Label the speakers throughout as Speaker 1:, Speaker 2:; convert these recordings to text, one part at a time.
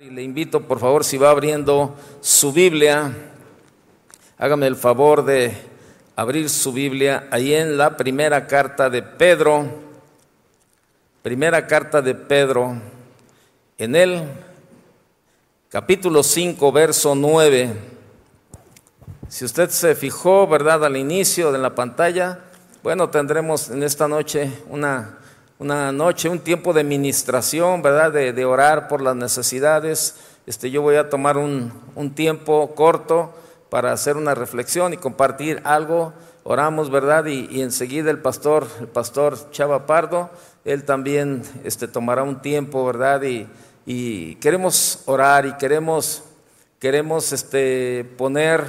Speaker 1: Y le invito, por favor, si va abriendo su Biblia, hágame el favor de abrir su Biblia ahí en la primera carta de Pedro, primera carta de Pedro, en el capítulo 5, verso 9. Si usted se fijó, ¿verdad?, al inicio de la pantalla, bueno, tendremos en esta noche una una noche, un tiempo de ministración, ¿verdad? De, orar por las necesidades. Este, yo voy a tomar un, tiempo corto para hacer una reflexión y compartir algo. Oramos, ¿verdad? Y, enseguida el pastor, el pastor Chava Pardo, él también este, tomará un tiempo, ¿verdad? Y, y queremos orar y queremos, queremos este, poner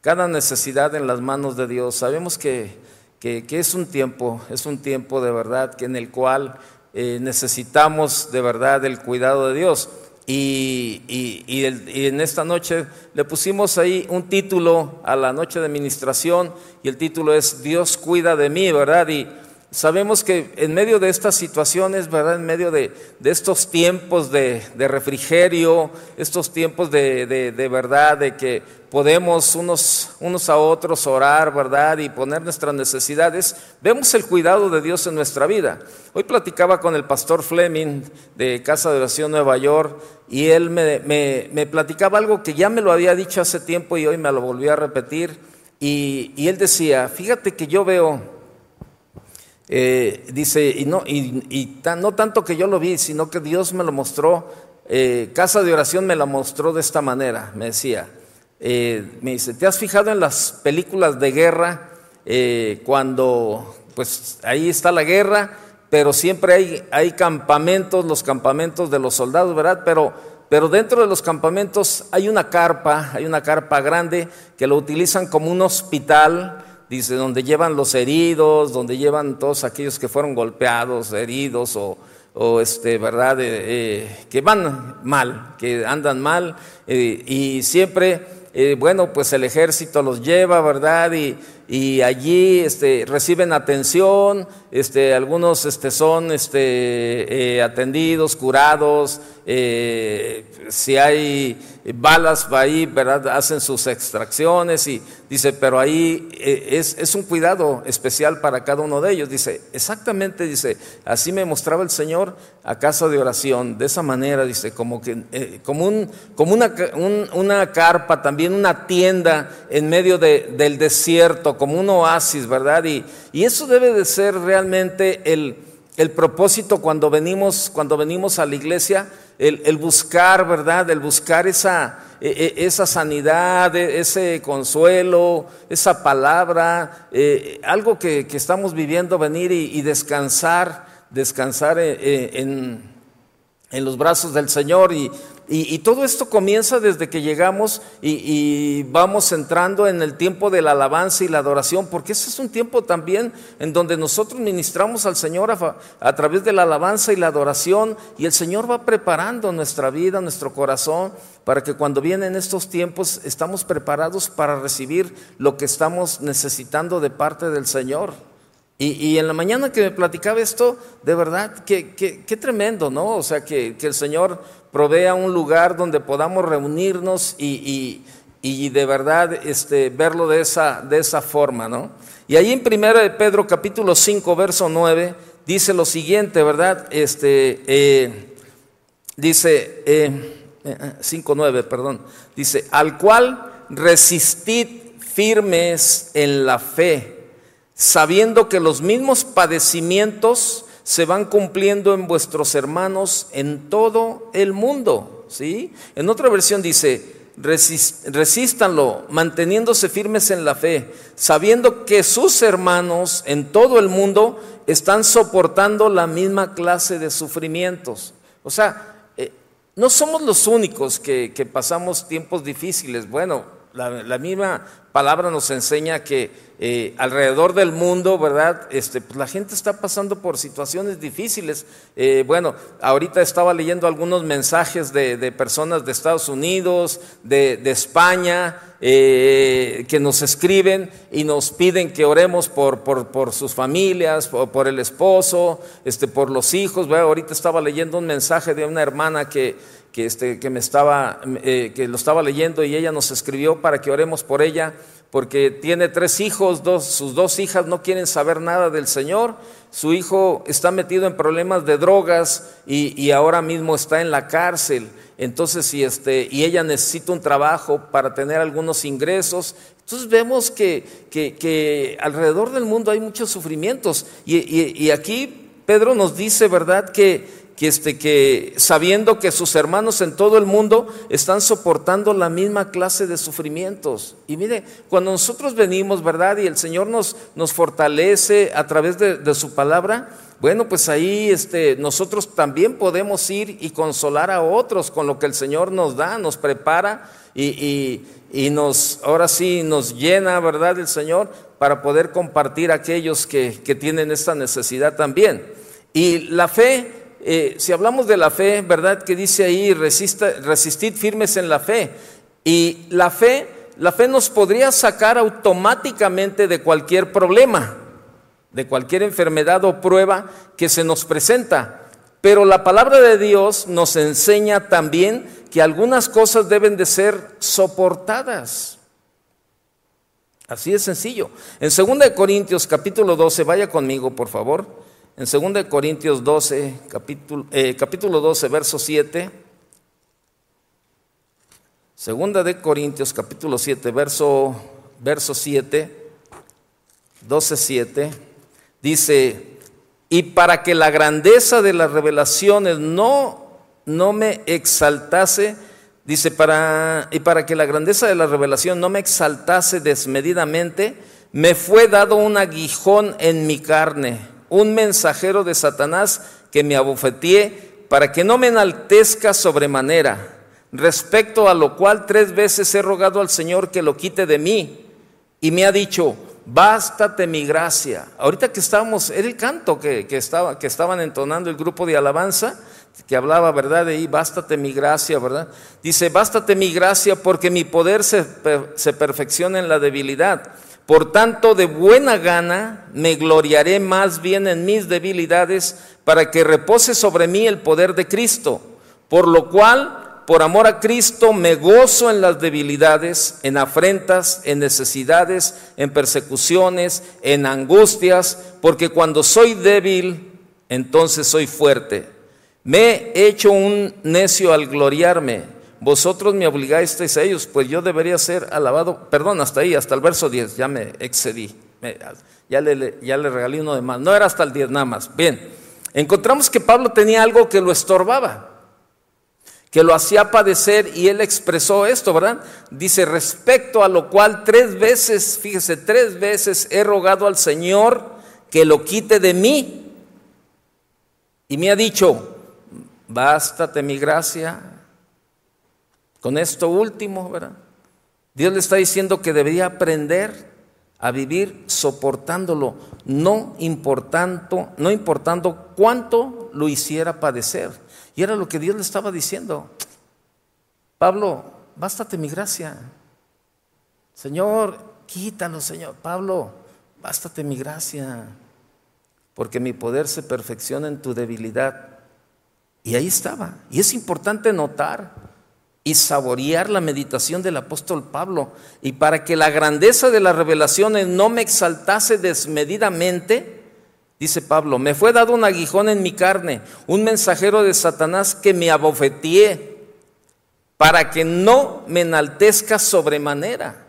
Speaker 1: cada necesidad en las manos de Dios. Sabemos que que, es un tiempo, es un tiempo de verdad que en el cual eh, necesitamos de verdad el cuidado de Dios. Y, y, en esta noche le pusimos ahí un título a la noche de administración y el título es Dios cuida de mí, ¿verdad? Y sabemos que en medio de estas situaciones, ¿verdad? En medio de, estos tiempos de, refrigerio, estos tiempos de, de verdad, de que podemos unos, unos a otros orar, ¿verdad? Y poner nuestras necesidades, vemos el cuidado de Dios en nuestra vida. Hoy platicaba con el pastor Fleming de Casa de Oración Nueva York y él me, me, platicaba algo que ya me lo había dicho hace tiempo y hoy me lo volvió a repetir. Y, y él decía, fíjate que yo veo, eh, dice, y, no, y, no tanto que yo lo vi, sino que Dios me lo mostró, eh, Casa de Oración me lo mostró de esta manera, me decía. Eh, me dice, ¿te has fijado en las películas de guerra eh, cuando pues ahí está la guerra, pero siempre hay, hay campamentos, los campamentos de los soldados, ¿verdad? Pero, pero dentro de los campamentos hay una carpa, hay una carpa grande que lo utilizan como un hospital, dice, donde llevan los heridos, donde llevan todos aquellos que fueron golpeados, heridos o, o este, ¿verdad? Eh, que van mal, que andan mal, y siempre eh, bueno, pues el ejército los lleva, ¿verdad? Y, y allí este, reciben atención, este, algunos este, son este, eh, atendidos, curados, eh, si hay balas ahí, ¿verdad? Hacen sus extracciones y dice, pero ahí es, es, un cuidado especial para cada uno de ellos. Dice, exactamente, dice, así me mostraba el Señor a casa de oración, de esa manera, dice, como, que, como, un, como una, una carpa, también una tienda en medio de, del desierto como un oasis, ¿verdad? Y, y eso debe de ser realmente el, el, propósito cuando venimos, cuando venimos a la iglesia, el, el buscar, ¿verdad? El buscar esa, e, e, esa sanidad, e, ese consuelo, esa palabra, eh, algo que, que, estamos viviendo, venir y, descansar, descansar eh, eh, en, en los brazos del Señor y, y, todo esto comienza desde que llegamos y, vamos entrando en el tiempo de la alabanza y la adoración, porque ese es un tiempo también en donde nosotros ministramos al Señor a, través de la alabanza y la adoración y el Señor va preparando nuestra vida, nuestro corazón, para que cuando vienen estos tiempos estamos preparados para recibir lo que estamos necesitando de parte del Señor. Y, en la mañana que me platicaba esto, de verdad, qué, tremendo, ¿no? O sea, que, el Señor provea un lugar donde podamos reunirnos y, y, de verdad este, verlo de esa, de esa forma, ¿no? Y ahí en 1 de Pedro capítulo 5, verso 9, dice lo siguiente, ¿verdad? Este, eh, dice, eh, 5, eh, 9, perdón, dice, al cual resistid firmes en la fe sabiendo que los mismos padecimientos se van cumpliendo en vuestros hermanos en todo el mundo. ¿sí? En otra versión dice, resístanlo, manteniéndose firmes en la fe, sabiendo que sus hermanos en todo el mundo están soportando la misma clase de sufrimientos. O sea, eh, no somos los únicos que, pasamos tiempos difíciles. Bueno, la misma palabra nos enseña que eh, alrededor del mundo, ¿verdad? Este, pues la gente está pasando por situaciones difíciles. Eh, bueno, ahorita estaba leyendo algunos mensajes de, personas de Estados Unidos, de, España, eh, que nos escriben y nos piden que oremos por, sus familias, por, por, el esposo, este, por los hijos. Ahorita estaba leyendo un mensaje de una hermana que que, este, que me estaba, eh, que lo estaba leyendo y ella nos escribió para que oremos por ella, porque tiene tres hijos, dos, sus dos hijas no quieren saber nada del Señor, su hijo está metido en problemas de drogas y, y ahora mismo está en la cárcel. Entonces, y, este, y ella necesita un trabajo para tener algunos ingresos. Entonces vemos que, que, que alrededor del mundo hay muchos sufrimientos. Y, y aquí Pedro nos dice, ¿verdad?, que, que, este, que sabiendo que sus hermanos en todo el mundo están soportando la misma clase de sufrimientos. Y mire, cuando nosotros venimos, ¿verdad? Y el Señor nos, nos fortalece a través de, su palabra, bueno, pues ahí este, nosotros también podemos ir y consolar a otros con lo que el Señor nos da, nos prepara y, y, y nos, ahora sí nos llena, ¿verdad? El Señor para poder compartir a aquellos que, que tienen esta necesidad también. Y la fe, eh, si hablamos de la fe, ¿verdad? Que dice ahí, resistid firmes en la fe. Y la fe, la fe nos podría sacar automáticamente de cualquier problema, de cualquier enfermedad o prueba que se nos presenta. Pero la palabra de Dios nos enseña también que algunas cosas deben de ser soportadas. Así de sencillo. En 2 Corintios capítulo 12, vaya conmigo por favor. En 2 Corintios 12, capítulo, eh, capítulo 12, verso 7. Segunda de Corintios capítulo 7, verso, verso 7, 12, 7, dice, y para que la grandeza de las revelaciones no, no me exaltase, dice, para, y para que la grandeza de la revelación no me exaltase desmedidamente, me fue dado un aguijón en mi carne un mensajero de Satanás que me abofeteé para que no me enaltezca sobremanera, respecto a lo cual tres veces he rogado al Señor que lo quite de mí, y me ha dicho, bástate mi gracia. Ahorita que estábamos, era el canto que, estaba, que estaban entonando el grupo de alabanza, que hablaba, ¿verdad? De ahí, bástate mi gracia, ¿verdad? Dice, bástate mi gracia porque mi poder se, se perfecciona en la debilidad. Por tanto, de buena gana me gloriaré más bien en mis debilidades para que repose sobre mí el poder de Cristo. Por lo cual, por amor a Cristo, me gozo en las debilidades, en afrentas, en necesidades, en persecuciones, en angustias, porque cuando soy débil, entonces soy fuerte. Me he hecho un necio al gloriarme vosotros me obligasteis a ellos, pues yo debería ser alabado, perdón, hasta ahí, hasta el verso 10, ya me excedí, ya, le, ya le regalé uno de más, no era hasta el 10 nada más. Bien, encontramos que Pablo tenía algo que lo estorbaba, que lo hacía padecer y él expresó esto, ¿verdad? Dice, respecto a lo cual tres veces, fíjese, tres veces he rogado al Señor que lo quite de mí y me ha dicho, bástate mi gracia, con esto último, ¿verdad? Dios le está diciendo que debería aprender a vivir soportándolo, no importando, no importando cuánto lo hiciera padecer. Y era lo que Dios le estaba diciendo. Pablo, bástate mi gracia. Señor, quítalo, Señor. Pablo, bástate mi gracia. Porque mi poder se perfecciona en tu debilidad. Y ahí estaba. Y es importante notar y saborear la meditación del apóstol Pablo. Y para que la grandeza de las revelaciones no me exaltase desmedidamente, dice Pablo, me fue dado un aguijón en mi carne, un mensajero de Satanás que me abofeteé, para que no me enaltezca sobremanera.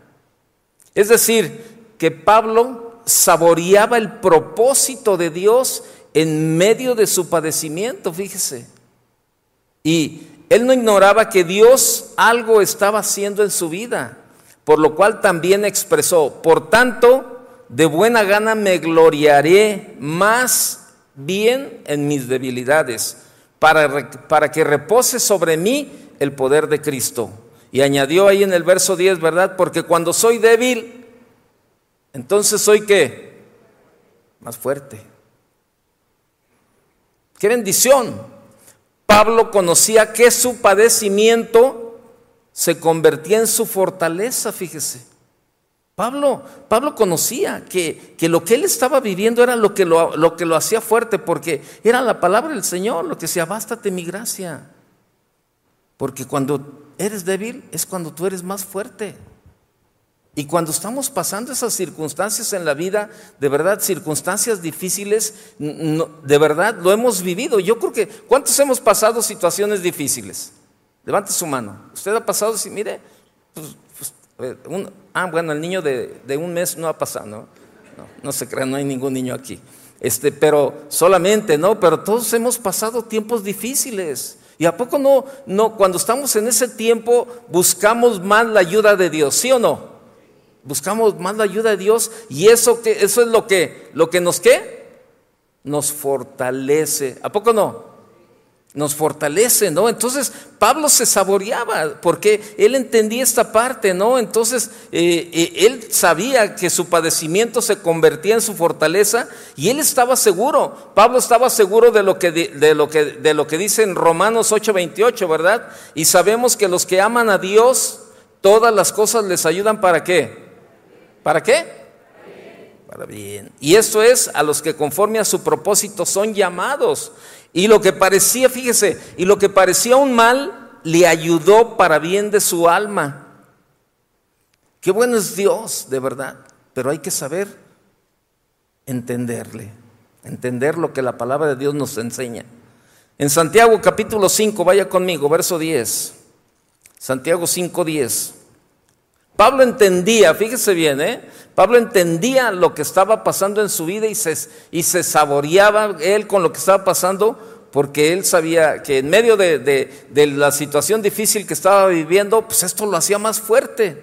Speaker 1: Es decir, que Pablo saboreaba el propósito de Dios en medio de su padecimiento, fíjese. Y él no ignoraba que Dios algo estaba haciendo en su vida, por lo cual también expresó, por tanto, de buena gana me gloriaré más bien en mis debilidades, para, para que repose sobre mí el poder de Cristo. Y añadió ahí en el verso 10, ¿verdad? Porque cuando soy débil, entonces soy qué? Más fuerte. Qué bendición Pablo conocía que su padecimiento se convertía en su fortaleza, fíjese. Pablo, Pablo conocía que, que, lo que él estaba viviendo era lo que lo, lo que lo hacía fuerte, porque era la palabra del Señor, lo que decía, bástate mi gracia. Porque cuando eres débil es cuando tú eres más fuerte. Y cuando estamos pasando esas circunstancias en la vida, de verdad, circunstancias difíciles, de verdad lo hemos vivido. Yo creo que, ¿cuántos hemos pasado situaciones difíciles? Levante su mano. Usted ha pasado, si mire, pues, pues, ah, bueno, el niño de, un mes no ha pasado, ¿no? No, no se crea, no hay ningún niño aquí. Este, pero solamente, ¿no? Pero todos hemos pasado tiempos difíciles. ¿Y a poco no, no, cuando estamos en ese tiempo, buscamos más la ayuda de Dios, ¿sí o no? Buscamos más la ayuda de Dios y eso, que, eso es lo que, lo que nos qué? Nos fortalece. ¿A poco no? Nos fortalece, ¿no? Entonces Pablo se saboreaba porque él entendía esta parte, ¿no? Entonces eh, eh, él sabía que su padecimiento se convertía en su fortaleza y él estaba seguro. Pablo estaba seguro de lo que, de lo que, de lo que dice en Romanos 8:28, ¿verdad? Y sabemos que los que aman a Dios, todas las cosas les ayudan para qué? ¿Para qué? Para bien. Y esto es a los que conforme a su propósito son llamados. Y lo que parecía, fíjese, y lo que parecía un mal, le ayudó para bien de su alma. Qué bueno es Dios, de verdad. Pero hay que saber entenderle, entender lo que la palabra de Dios nos enseña. En Santiago capítulo 5, vaya conmigo, verso 10. Santiago 5, 10. Pablo entendía, fíjese bien, ¿eh? Pablo entendía lo que estaba pasando en su vida y se, y se saboreaba él con lo que estaba pasando porque él sabía que en medio de, de, la situación difícil que estaba viviendo, pues esto lo hacía más fuerte.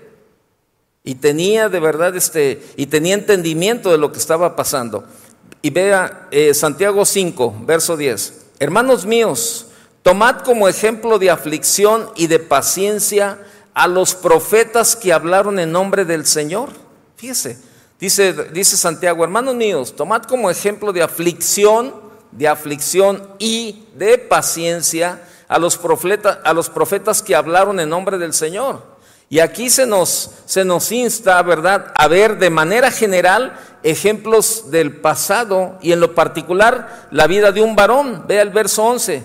Speaker 1: Y tenía de verdad este, y tenía entendimiento de lo que estaba pasando. Y vea eh, Santiago 5, verso 10. Hermanos míos, tomad como ejemplo de aflicción y de paciencia a los profetas que hablaron en nombre del Señor. Fíjese, dice, dice Santiago, hermanos míos, tomad como ejemplo de aflicción, de aflicción y de paciencia a los, profetas, a los profetas que hablaron en nombre del Señor. Y aquí se nos, se nos insta, ¿verdad?, a ver de manera general ejemplos del pasado y en lo particular la vida de un varón. Vea el verso 11.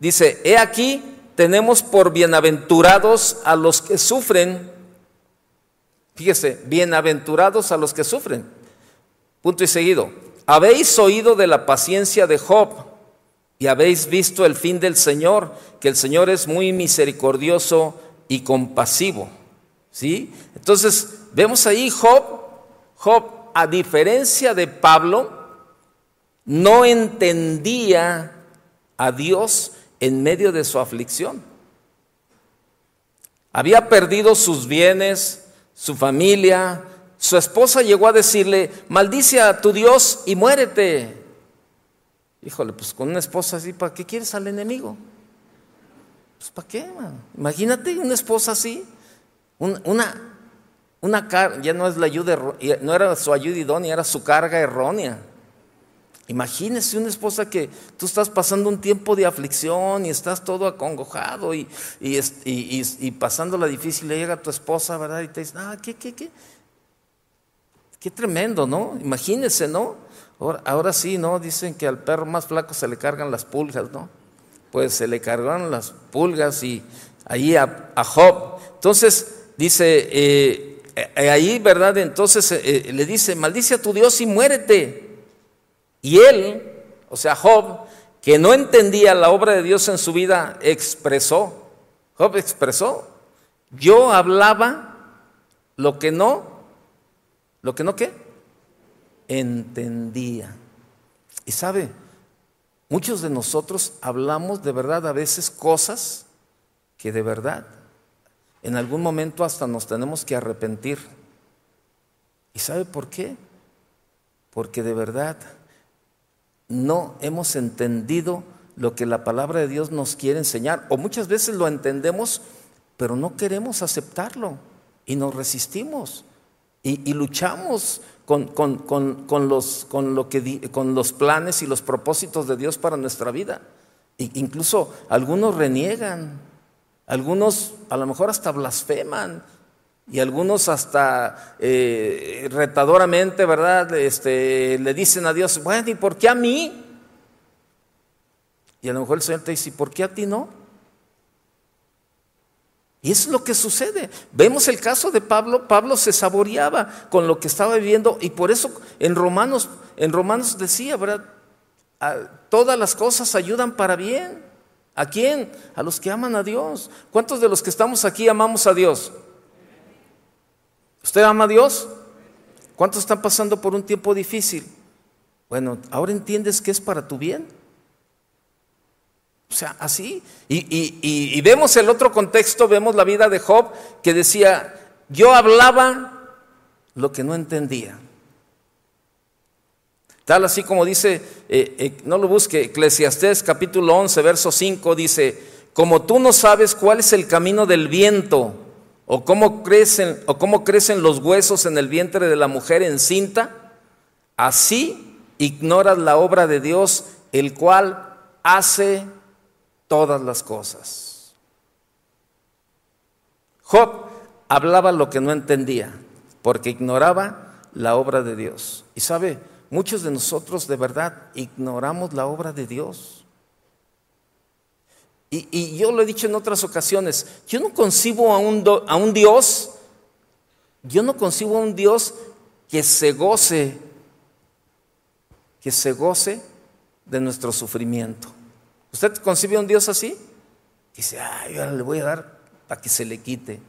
Speaker 1: Dice, he aquí, tenemos por bienaventurados a los que sufren. Fíjese, bienaventurados a los que sufren. Punto y seguido. Habéis oído de la paciencia de Job y habéis visto el fin del Señor, que el Señor es muy misericordioso y compasivo. ¿Sí? Entonces, vemos ahí Job, Job, a diferencia de Pablo, no entendía a Dios en medio de su aflicción. Había perdido sus bienes, su familia. Su esposa llegó a decirle, maldice a tu Dios y muérete. Híjole, pues con una esposa así, ¿para qué quieres al enemigo? Pues ¿para qué? Imagínate una esposa así, una, una ya no es la ayuda, no era su ayuda idónea, era su carga errónea. Imagínese una esposa que tú estás pasando un tiempo de aflicción y estás todo acongojado y, y, y, pasando la difícil, le llega tu esposa, ¿verdad? Y te dice, ah, ¿qué, qué, qué? Qué tremendo, ¿no? Imagínese, ¿no? Ahora, ahora, sí, ¿no? Dicen que al perro más flaco se le cargan las pulgas, ¿no? Pues se le cargaron las pulgas y ahí a, Job. Entonces, dice, eh, eh, ahí, ¿verdad? Entonces eh, le dice, maldice a tu Dios y muérete. Y él, o sea, Job, que no entendía la obra de Dios en su vida, expresó, Job expresó, yo hablaba lo que no, lo que no qué, entendía. Y sabe, muchos de nosotros hablamos de verdad a veces cosas que de verdad en algún momento hasta nos tenemos que arrepentir. ¿Y sabe por qué? Porque de verdad no hemos entendido lo que la palabra de Dios nos quiere enseñar. O muchas veces lo entendemos, pero no queremos aceptarlo y nos resistimos y, luchamos con, los, lo que, con los planes y los propósitos de Dios para nuestra vida. Incluso algunos reniegan, algunos a lo mejor hasta blasfeman y algunos hasta eh, retadoramente, ¿verdad? Este, le dicen a Dios, bueno, ¿y por qué a mí? Y a lo mejor el Señor te dice, ¿y por qué a ti no? Y es lo que sucede. Vemos el caso de Pablo. Pablo se saboreaba con lo que estaba viviendo y por eso en Romanos, en Romanos decía, ¿verdad? todas las cosas ayudan para bien. ¿A quién? A los que aman a Dios. ¿Cuántos de los que estamos aquí amamos a Dios? ¿Usted ama a Dios? ¿Cuántos están pasando por un tiempo difícil? Bueno, ahora entiendes que es para tu bien. O sea, así. Y, vemos el otro contexto, vemos la vida de Job que decía, yo hablaba lo que no entendía. Tal así como dice, eh, eh, no lo busque, Eclesiastés capítulo 11, verso 5, dice, como tú no sabes cuál es el camino del viento, o cómo crecen, o cómo crecen los huesos en el vientre de la mujer encinta, así ignoras la obra de Dios, el cual hace todas las cosas. Job hablaba lo que no entendía, porque ignoraba la obra de Dios. Y sabe, muchos de nosotros de verdad ignoramos la obra de Dios. Y, yo lo he dicho en otras ocasiones, yo no concibo a un, a un Dios, yo no concibo a un Dios que se goce, que se goce de nuestro sufrimiento. ¿Usted concibe a un Dios así? Dice, ay, ahora le voy a dar para que se le quite.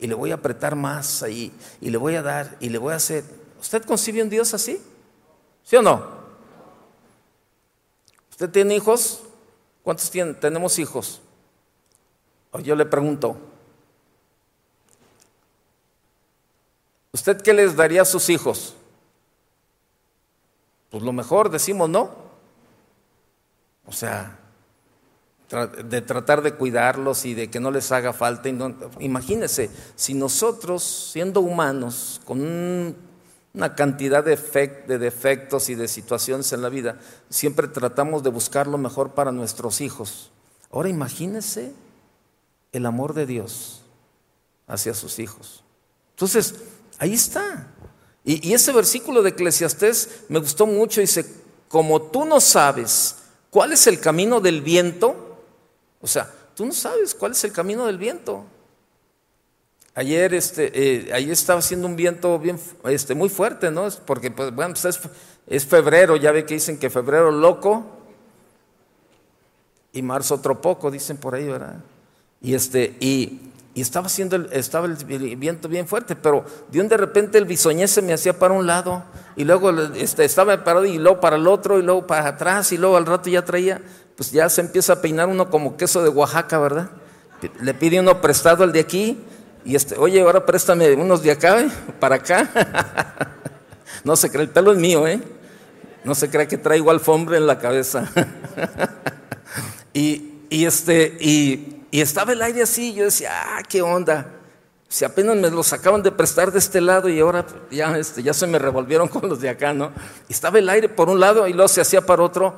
Speaker 1: Y le voy a apretar más ahí. Y le voy a dar. Y le voy a hacer. ¿Usted concibe a un Dios así? ¿Sí o no? ¿Usted tiene hijos? ¿Cuántos tienen? tenemos hijos? O yo le pregunto. ¿Usted qué les daría a sus hijos? Pues lo mejor, decimos, ¿no? O sea, de tratar de cuidarlos y de que no les haga falta. Imagínense, si nosotros, siendo humanos, con una cantidad de, de defectos y de situaciones en la vida, siempre tratamos de buscar lo mejor para nuestros hijos. Ahora imagínense el amor de Dios hacia sus hijos. Entonces, ahí está. Y, y ese versículo de Eclesiastés me gustó mucho. Dice, como tú no sabes cuál es el camino del viento, o sea, tú no sabes cuál es el camino del viento. Ayer, este, eh, estaba haciendo un viento bien, este, muy fuerte, ¿no? Porque, pues, bueno, pues, es, febrero, ya ve que dicen que febrero loco y marzo otro poco, dicen por ahí, ¿verdad? Y este, y, estaba haciendo el, estaba el viento bien fuerte, pero de un de repente el bisoñé se me hacía para un lado, y luego este, estaba parado y luego para el otro, y luego para atrás, y luego al rato ya traía pues ya se empieza a peinar uno como queso de Oaxaca, ¿verdad? Le pide uno prestado al de aquí y este, oye, ahora préstame unos de acá, ¿eh? para acá. no se cree, el pelo es mío, ¿eh? No se cree que traigo alfombra en la cabeza. y, este, y, estaba el aire así, yo decía, ah, qué onda. Si apenas me los acaban de prestar de este lado y ahora ya, este, ya se me revolvieron con los de acá, ¿no? Y estaba el aire por un lado y luego se hacía para otro.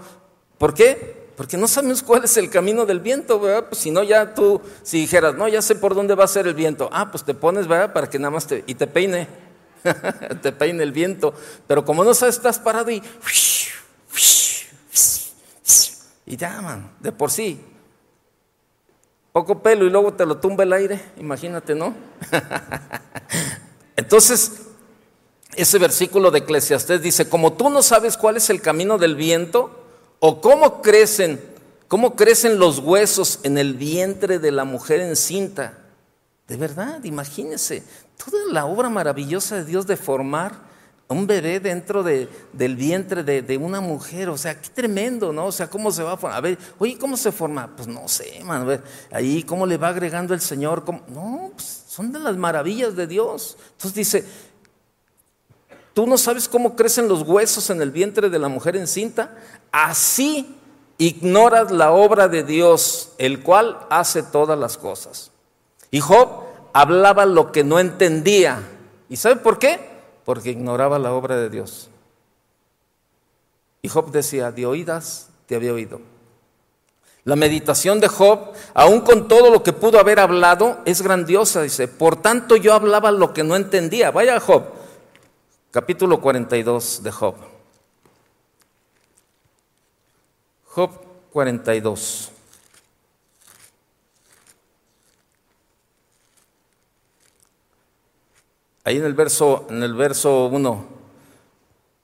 Speaker 1: ¿Por qué? Porque no sabemos cuál es el camino del viento, ¿verdad? Pues si no, ya tú, si dijeras, no, ya sé por dónde va a ser el viento. Ah, pues te pones, ¿verdad? Para que nada más te, y te peine, te peine el viento. Pero como no sabes, estás parado y, y ya, man, de por sí. Poco pelo y luego te lo tumba el aire, imagínate, ¿no? Entonces, ese versículo de Eclesiastés dice, como tú no sabes cuál es el camino del viento, o cómo crecen, cómo crecen los huesos en el vientre de la mujer encinta. De verdad, imagínense, toda la obra maravillosa de Dios de formar un bebé dentro de, del vientre de, una mujer, o sea, qué tremendo, ¿no? O sea, ¿cómo se va a formar? A ver, oye, ¿cómo se forma? Pues no sé, man, ahí, ¿cómo le va agregando el Señor? No, pues son de las maravillas de Dios. Entonces dice, ¿Tú no sabes cómo crecen los huesos en el vientre de la mujer encinta? Así ignoras la obra de Dios, el cual hace todas las cosas. Y Job hablaba lo que no entendía. ¿Y sabe por qué? Porque ignoraba la obra de Dios. Y Job decía, de oídas te había oído. La meditación de Job, aun con todo lo que pudo haber hablado, es grandiosa, dice. Por tanto yo hablaba lo que no entendía. Vaya Job, capítulo 42 de Job. Job 42. ahí en el verso, en el verso 1,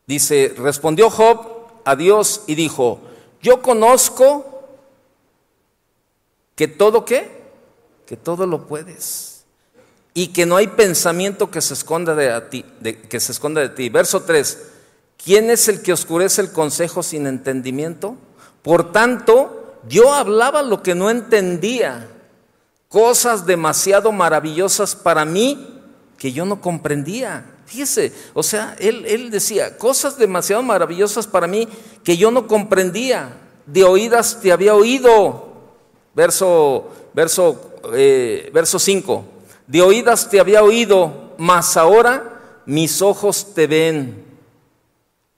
Speaker 1: dice, respondió Job a Dios y dijo, yo conozco que todo qué, que todo lo puedes y que no hay pensamiento que se esconda de, ti, que se esconda de ti. Verso 3, ¿quién es el que oscurece el consejo sin entendimiento? Por tanto, yo hablaba lo que no entendía, cosas demasiado maravillosas para mí que yo no comprendía. Fíjese, o sea, él, decía, cosas demasiado maravillosas para mí que yo no comprendía. De oídas te había oído. Verso, verso, eh, verso 5. De oídas te había oído, mas ahora mis ojos te ven.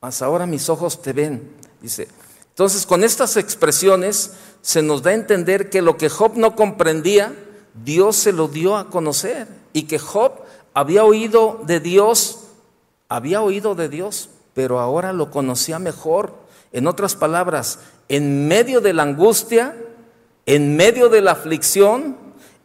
Speaker 1: Mas ahora mis ojos te ven. Dice, entonces con estas expresiones se nos da a entender que lo que Job no comprendía, Dios se lo dio a conocer. Y que Job había oído de Dios, había oído de Dios, pero ahora lo conocía mejor. En otras palabras, en medio de la angustia, en medio de la aflicción,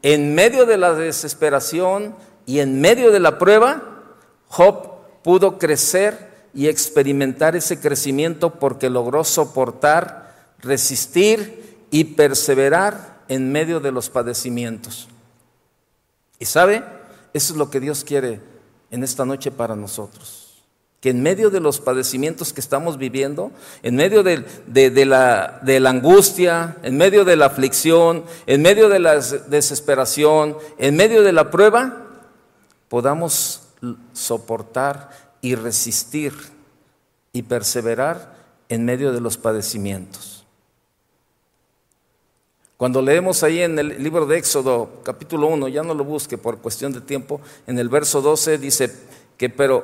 Speaker 1: en medio de la desesperación y en medio de la prueba, Job pudo crecer y experimentar ese crecimiento porque logró soportar, resistir y perseverar en medio de los padecimientos. ¿Y sabe? Eso es lo que Dios quiere en esta noche para nosotros. Que en medio de los padecimientos que estamos viviendo, en medio de, la, de la angustia, en medio de la aflicción, en medio de la desesperación, en medio de la prueba, podamos soportar y resistir y perseverar en medio de los padecimientos. Cuando leemos ahí en el libro de Éxodo, capítulo 1, ya no lo busque por cuestión de tiempo, en el verso 12 dice que, pero,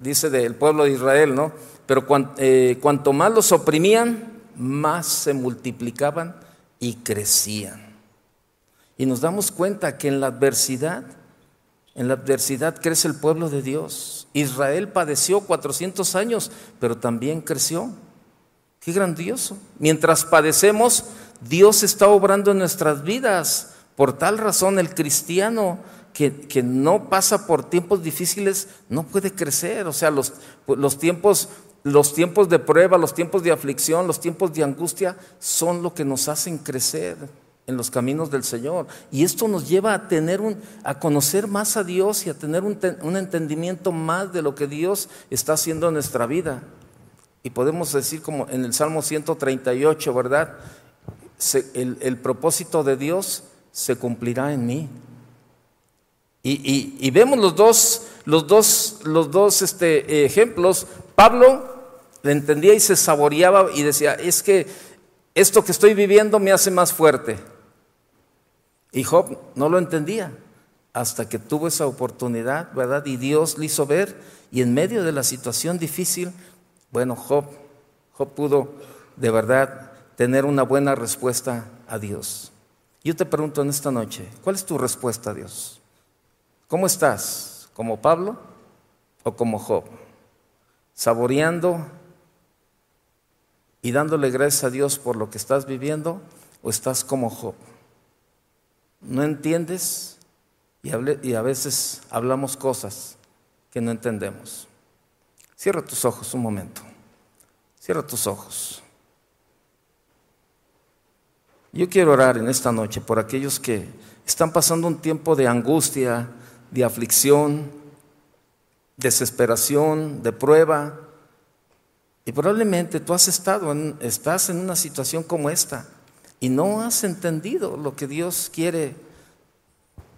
Speaker 1: dice del pueblo de Israel, ¿no? Pero eh, cuanto más los oprimían, más se multiplicaban y crecían. Y nos damos cuenta que en la adversidad, en la adversidad crece el pueblo de Dios. Israel padeció 400 años, pero también creció. Qué grandioso. Mientras padecemos, Dios está obrando en nuestras vidas. Por tal razón el cristiano que, que, no pasa por tiempos difíciles no puede crecer. O sea, los, los, tiempos, los tiempos de prueba, los tiempos de aflicción, los tiempos de angustia son lo que nos hacen crecer en los caminos del Señor. Y esto nos lleva a tener un, a conocer más a Dios y a tener un, un entendimiento más de lo que Dios está haciendo en nuestra vida. Y podemos decir como en el Salmo 138, ¿verdad? el, propósito de Dios se cumplirá en mí. Y, vemos los dos, los dos, los dos este, ejemplos. Pablo le entendía y se saboreaba y decía, es que esto que estoy viviendo me hace más fuerte. Y Job no lo entendía hasta que tuvo esa oportunidad, ¿verdad? Y Dios le hizo ver y en medio de la situación difícil, bueno, Job, Job pudo de verdad tener una buena respuesta a Dios. Yo te pregunto en esta noche, ¿cuál es tu respuesta a Dios? ¿Cómo estás? ¿Como Pablo o como Job? ¿Saboreando y dándole gracias a Dios por lo que estás viviendo o estás como Job? ¿No entiendes? Y, y a veces hablamos cosas que no entendemos. Cierra tus ojos un momento. Cierra tus ojos. Yo quiero orar en esta noche por aquellos que están pasando un tiempo de angustia, de aflicción, desesperación, de prueba. Y probablemente tú has estado, en, estás en una situación como esta y no has entendido lo que Dios quiere,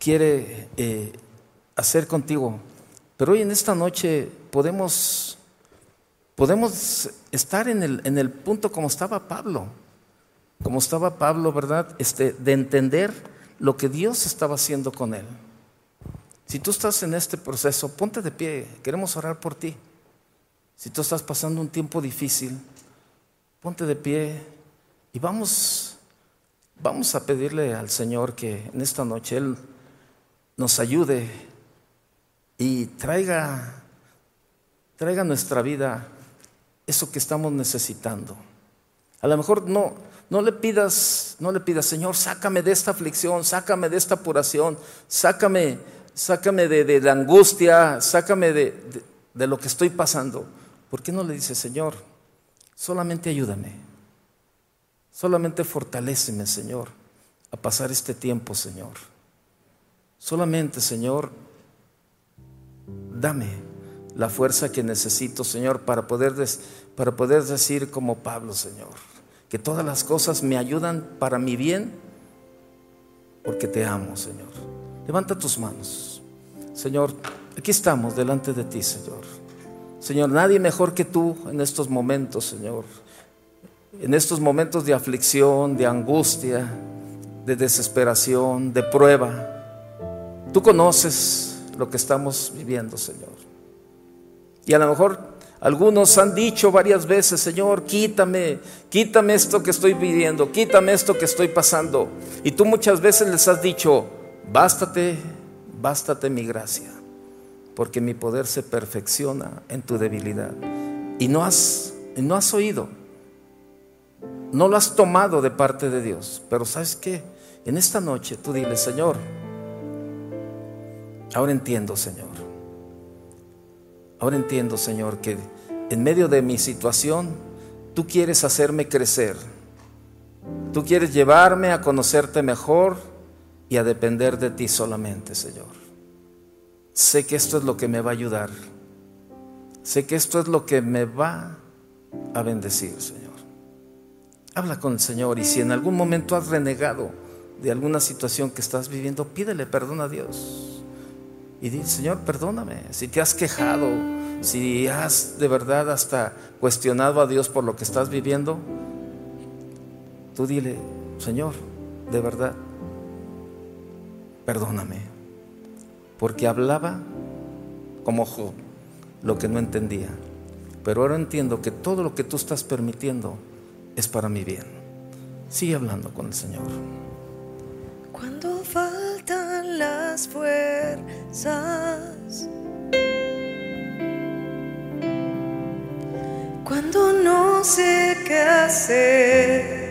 Speaker 1: quiere eh, hacer contigo. Pero hoy en esta noche podemos, podemos estar en el, en el punto como estaba Pablo como estaba Pablo, ¿verdad? Este, de entender lo que Dios estaba haciendo con él. Si tú estás en este proceso, ponte de pie, queremos orar por ti. Si tú estás pasando un tiempo difícil, ponte de pie y vamos, vamos a pedirle al Señor que en esta noche Él nos ayude y traiga, traiga a nuestra vida eso que estamos necesitando. A lo mejor no, no le pidas, no le pidas, Señor, sácame de esta aflicción, sácame de esta apuración, sácame sácame de, la angustia, sácame de, de lo que estoy pasando. ¿Por qué no le dice, Señor, solamente ayúdame, solamente fortaléceme, Señor, a pasar este tiempo, Señor? Solamente, Señor, dame la fuerza que necesito, Señor, para poder, para poder decir como Pablo, Señor, que todas las cosas me ayudan para mi bien, porque te amo, Señor. Levanta tus manos. Señor, aquí estamos delante de ti, Señor. Señor, nadie mejor que tú en estos momentos, Señor. En estos momentos de aflicción, de angustia, de desesperación, de prueba. Tú conoces lo que estamos viviendo, Señor. Y a lo mejor algunos han dicho varias veces, Señor, quítame, quítame esto que estoy viviendo, quítame esto que estoy pasando. Y tú muchas veces les has dicho, bástate, bástate mi gracia, porque mi poder se perfecciona en tu debilidad. Y no has, no has oído, no lo has tomado de parte de Dios. Pero ¿sabes qué? En esta noche tú dile, Señor, ahora entiendo, Señor Ahora entiendo, Señor, que en medio de mi situación, tú quieres hacerme crecer. Tú quieres llevarme a conocerte mejor y a depender de ti solamente, Señor. Sé que esto es lo que me va a ayudar. Sé que esto es lo que me va a bendecir, Señor. Habla con el Señor y si en algún momento has renegado de alguna situación que estás viviendo, pídele perdón a Dios. Y dile, Señor, perdóname. Si te has quejado, si has de verdad hasta cuestionado a Dios por lo que estás viviendo, tú dile, Señor, de verdad, perdóname. Porque hablaba como Job, lo que no entendía. Pero ahora entiendo que todo lo que tú estás permitiendo es para mi bien. Sigue hablando con el Señor.
Speaker 2: Cuando faltan las fuerzas. Cuando no sé qué hacer.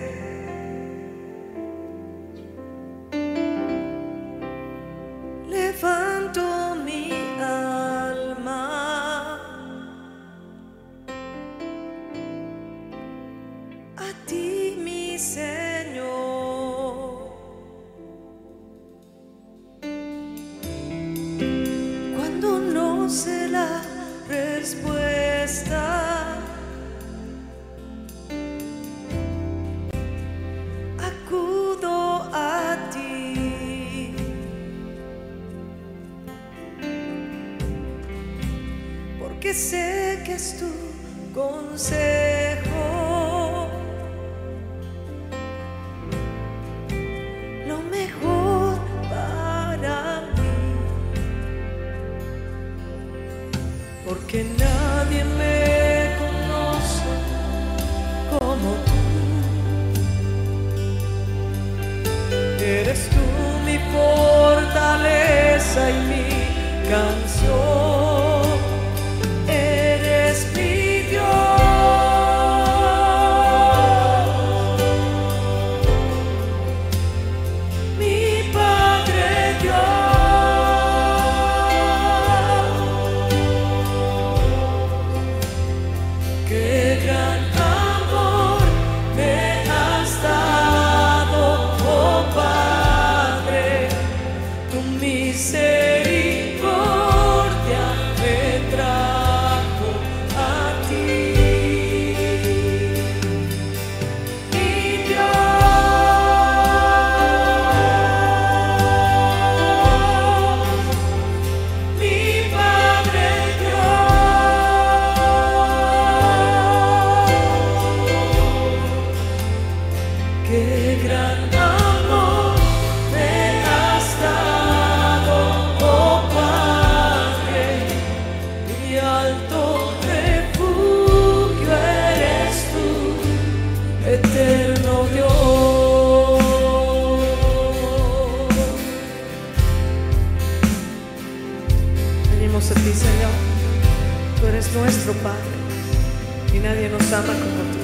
Speaker 3: Cuando faltan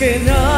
Speaker 2: que nadie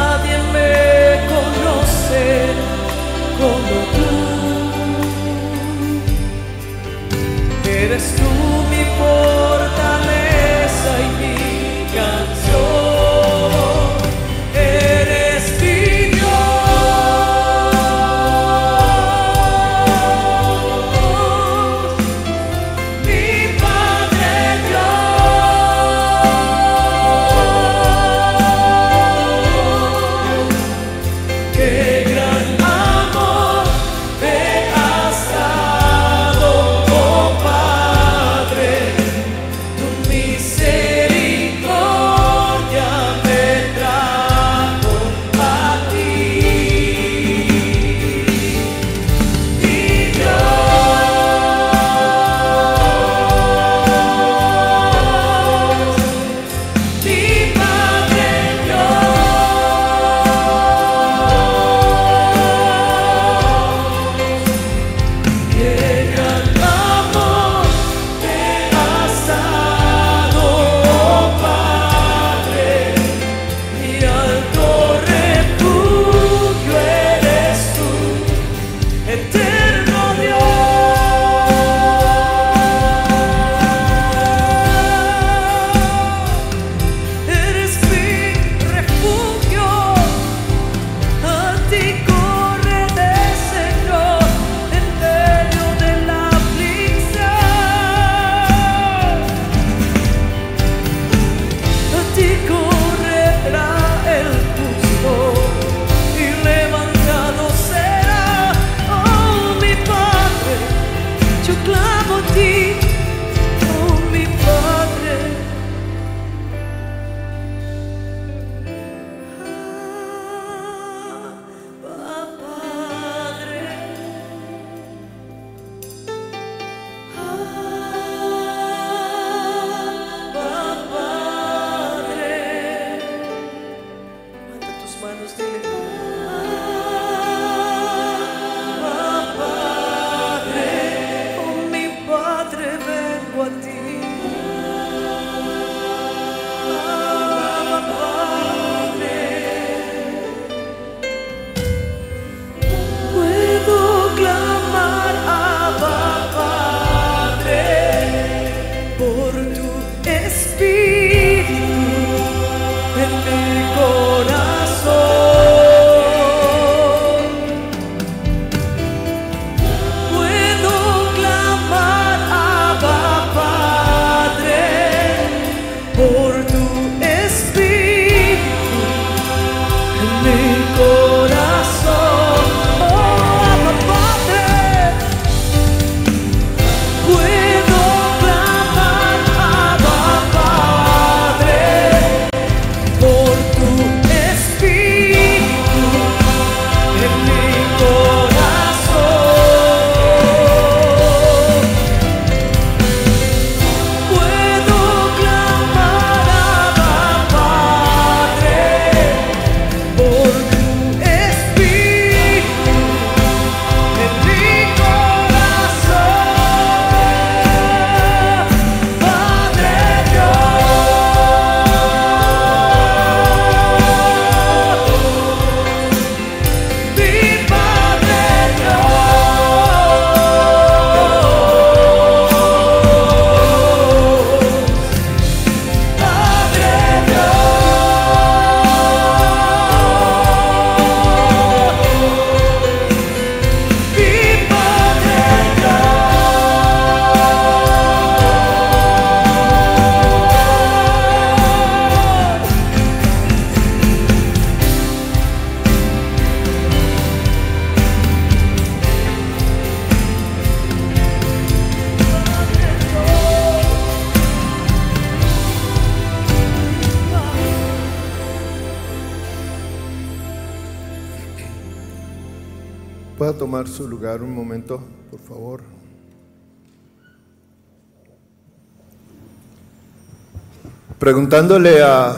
Speaker 3: Preguntándole a,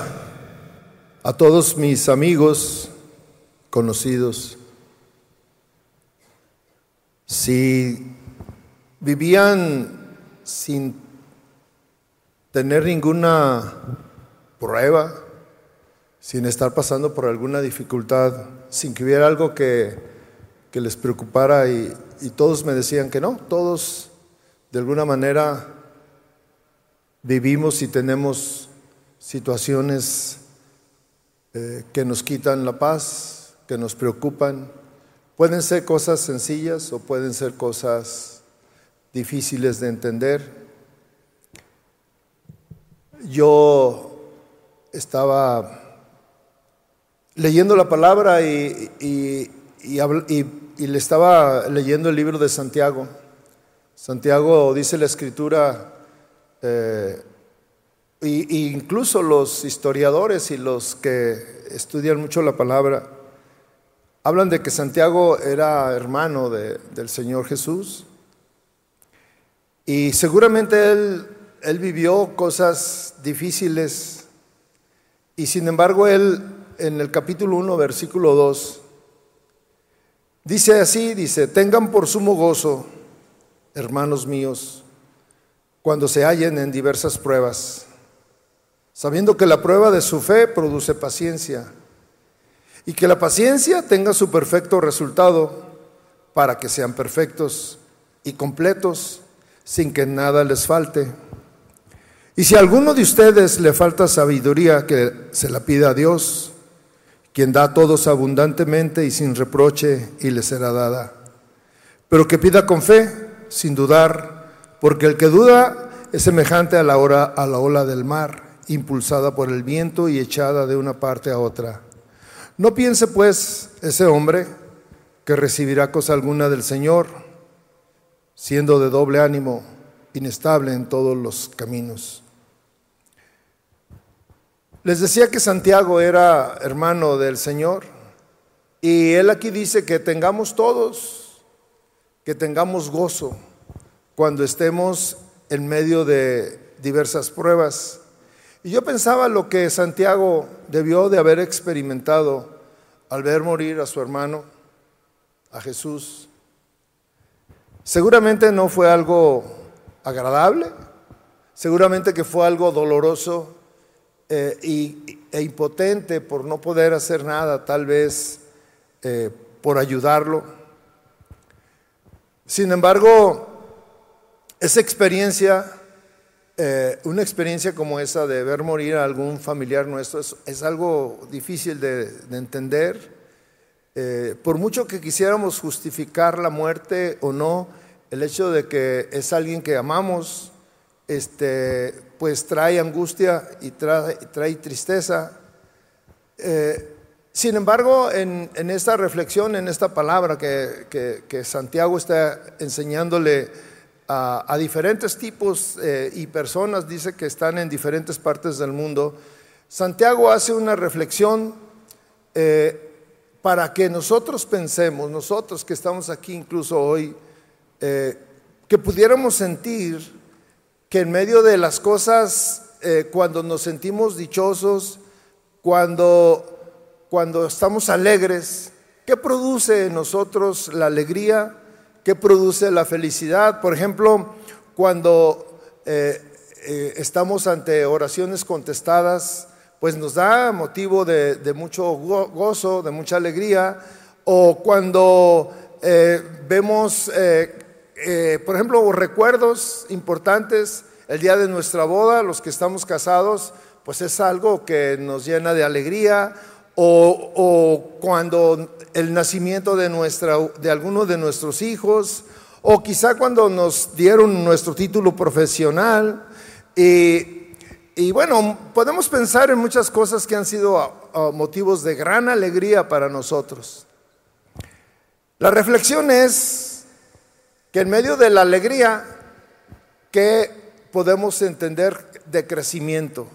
Speaker 3: a todos mis amigos conocidos si vivían sin tener ninguna prueba, sin estar pasando por alguna dificultad, sin que hubiera algo que, que les preocupara y, y todos me decían que no, todos de alguna manera vivimos y tenemos situaciones eh, que nos quitan la paz, que nos preocupan. Pueden ser cosas sencillas o pueden ser cosas difíciles de entender. Yo estaba leyendo la palabra y, y, le estaba leyendo el libro de Santiago. Santiago dice la escritura, eh, y, incluso los historiadores y los que estudian mucho la palabra, hablan de que Santiago era hermano del Señor Jesús. Y seguramente él, él vivió cosas difíciles. Y sin embargo, él en el capítulo 1, versículo 2, dice así, dice, tengan por sumo gozo, hermanos míos, cuando se hallen en diversas pruebas, sabiendo que la prueba de su fe produce paciencia y que la paciencia tenga su perfecto resultado para que sean perfectos y completos sin que nada les falte. Y si a alguno de ustedes le falta sabiduría, que se la pida a Dios, quien da a todos abundantemente y sin reproche, y le será dada. Pero que pida con fe, sin dudar, porque el que duda es semejante a la, hora, a la ola del mar, impulsada por el viento y echada de una parte a otra. No piense pues ese hombre que recibirá cosa alguna del Señor, siendo de doble ánimo, inestable en todos los caminos. Les decía que Santiago era hermano del Señor y él aquí dice que tengamos todos, que tengamos gozo cuando estemos en medio de diversas pruebas. Y yo pensaba lo que Santiago debió de haber experimentado al ver morir a su hermano, a Jesús. Seguramente no fue algo agradable, seguramente que fue algo doloroso eh, y, e impotente por no poder hacer nada, tal vez eh, por ayudarlo. Sin embargo, esa experiencia, eh, una experiencia como esa de ver morir a algún familiar nuestro, es, algo difícil de, entender. por mucho que quisiéramos justificar la muerte o no, el hecho de que es alguien que amamos, este, pues trae angustia y trae, trae tristeza. Eh, sin embargo, en, esta reflexión, en esta palabra que, Santiago está enseñándole a, diferentes tipos eh, y personas, dice que están en diferentes partes del mundo, Santiago hace una reflexión eh, para que nosotros pensemos, nosotros que estamos aquí incluso hoy, que pudiéramos sentir que en medio de las cosas, eh, cuando nos sentimos dichosos, cuando, cuando estamos alegres, ¿qué produce en nosotros la alegría? ¿Qué produce la felicidad? Por ejemplo, cuando eh, eh, estamos ante oraciones contestadas, pues nos da motivo de, mucho gozo, de mucha alegría, o cuando vemos eh, por ejemplo, recuerdos importantes, el día de nuestra boda, los que estamos casados, pues es algo que nos llena de alegría, o, cuando el nacimiento de, nuestra, de alguno de nuestros hijos, o quizá cuando nos dieron nuestro título profesional. Y, bueno, podemos pensar en muchas cosas que han sido motivos de gran alegría para nosotros. La reflexión es que en medio de la alegría, ¿qué podemos entender de crecimiento?